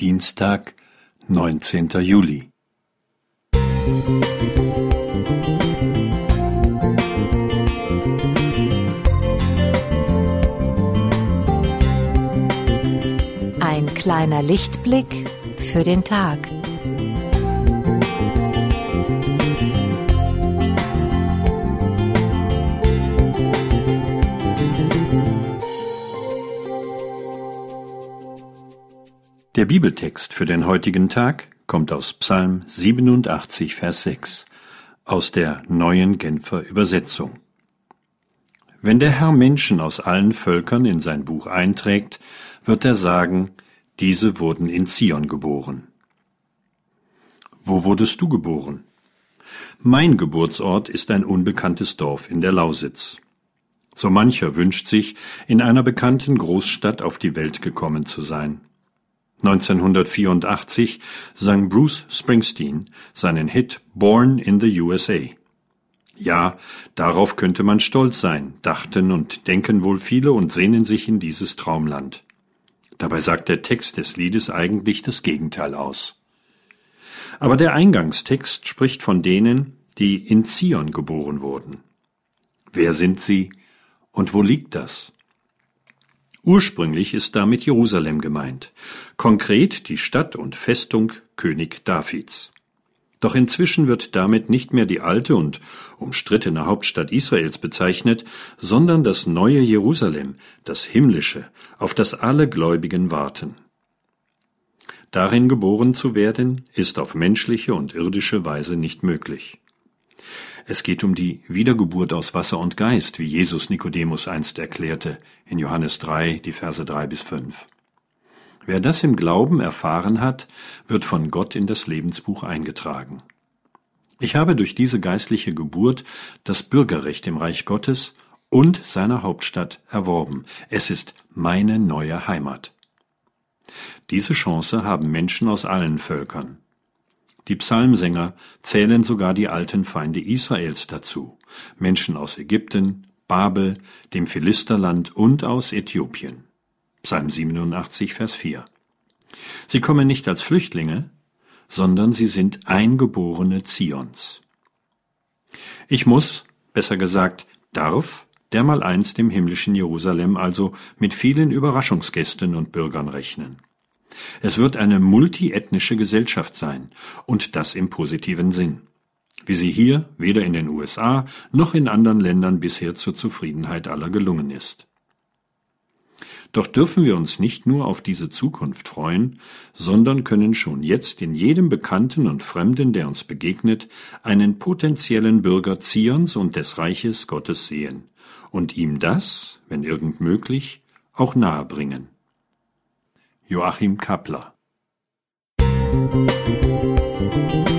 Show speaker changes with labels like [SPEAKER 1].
[SPEAKER 1] Dienstag, neunzehnter Juli.
[SPEAKER 2] Ein kleiner Lichtblick für den Tag.
[SPEAKER 1] Der Bibeltext für den heutigen Tag kommt aus Psalm 87, Vers 6 aus der neuen Genfer Übersetzung. Wenn der Herr Menschen aus allen Völkern in sein Buch einträgt, wird er sagen, diese wurden in Zion geboren. Wo wurdest du geboren? Mein Geburtsort ist ein unbekanntes Dorf in der Lausitz. So mancher wünscht sich, in einer bekannten Großstadt auf die Welt gekommen zu sein. 1984 sang Bruce Springsteen seinen Hit Born in the USA. Ja, darauf könnte man stolz sein, dachten und denken wohl viele und sehnen sich in dieses Traumland. Dabei sagt der Text des Liedes eigentlich das Gegenteil aus. Aber der Eingangstext spricht von denen, die in Zion geboren wurden. Wer sind sie und wo liegt das? Ursprünglich ist damit Jerusalem gemeint, konkret die Stadt und Festung König Davids. Doch inzwischen wird damit nicht mehr die alte und umstrittene Hauptstadt Israels bezeichnet, sondern das neue Jerusalem, das himmlische, auf das alle Gläubigen warten. Darin geboren zu werden, ist auf menschliche und irdische Weise nicht möglich. Es geht um die Wiedergeburt aus Wasser und Geist, wie Jesus Nikodemus einst erklärte, in Johannes 3, die Verse 3 bis 5. Wer das im Glauben erfahren hat, wird von Gott in das Lebensbuch eingetragen. Ich habe durch diese geistliche Geburt das Bürgerrecht im Reich Gottes und seiner Hauptstadt erworben. Es ist meine neue Heimat. Diese Chance haben Menschen aus allen Völkern. Die Psalmsänger zählen sogar die alten Feinde Israels dazu, Menschen aus Ägypten, Babel, dem Philisterland und aus Äthiopien. Psalm 87, Vers 4. Sie kommen nicht als Flüchtlinge, sondern sie sind Eingeborene Zions. Ich muss, besser gesagt, darf dermaleinst im himmlischen Jerusalem also mit vielen Überraschungsgästen und Bürgern rechnen. Es wird eine multiethnische Gesellschaft sein, und das im positiven Sinn, wie sie hier weder in den USA noch in anderen Ländern bisher zur Zufriedenheit aller gelungen ist. Doch dürfen wir uns nicht nur auf diese Zukunft freuen, sondern können schon jetzt in jedem Bekannten und Fremden, der uns begegnet, einen potenziellen Bürger Zions und des Reiches Gottes sehen und ihm das, wenn irgend möglich, auch nahebringen. Joachim Kappler. Musik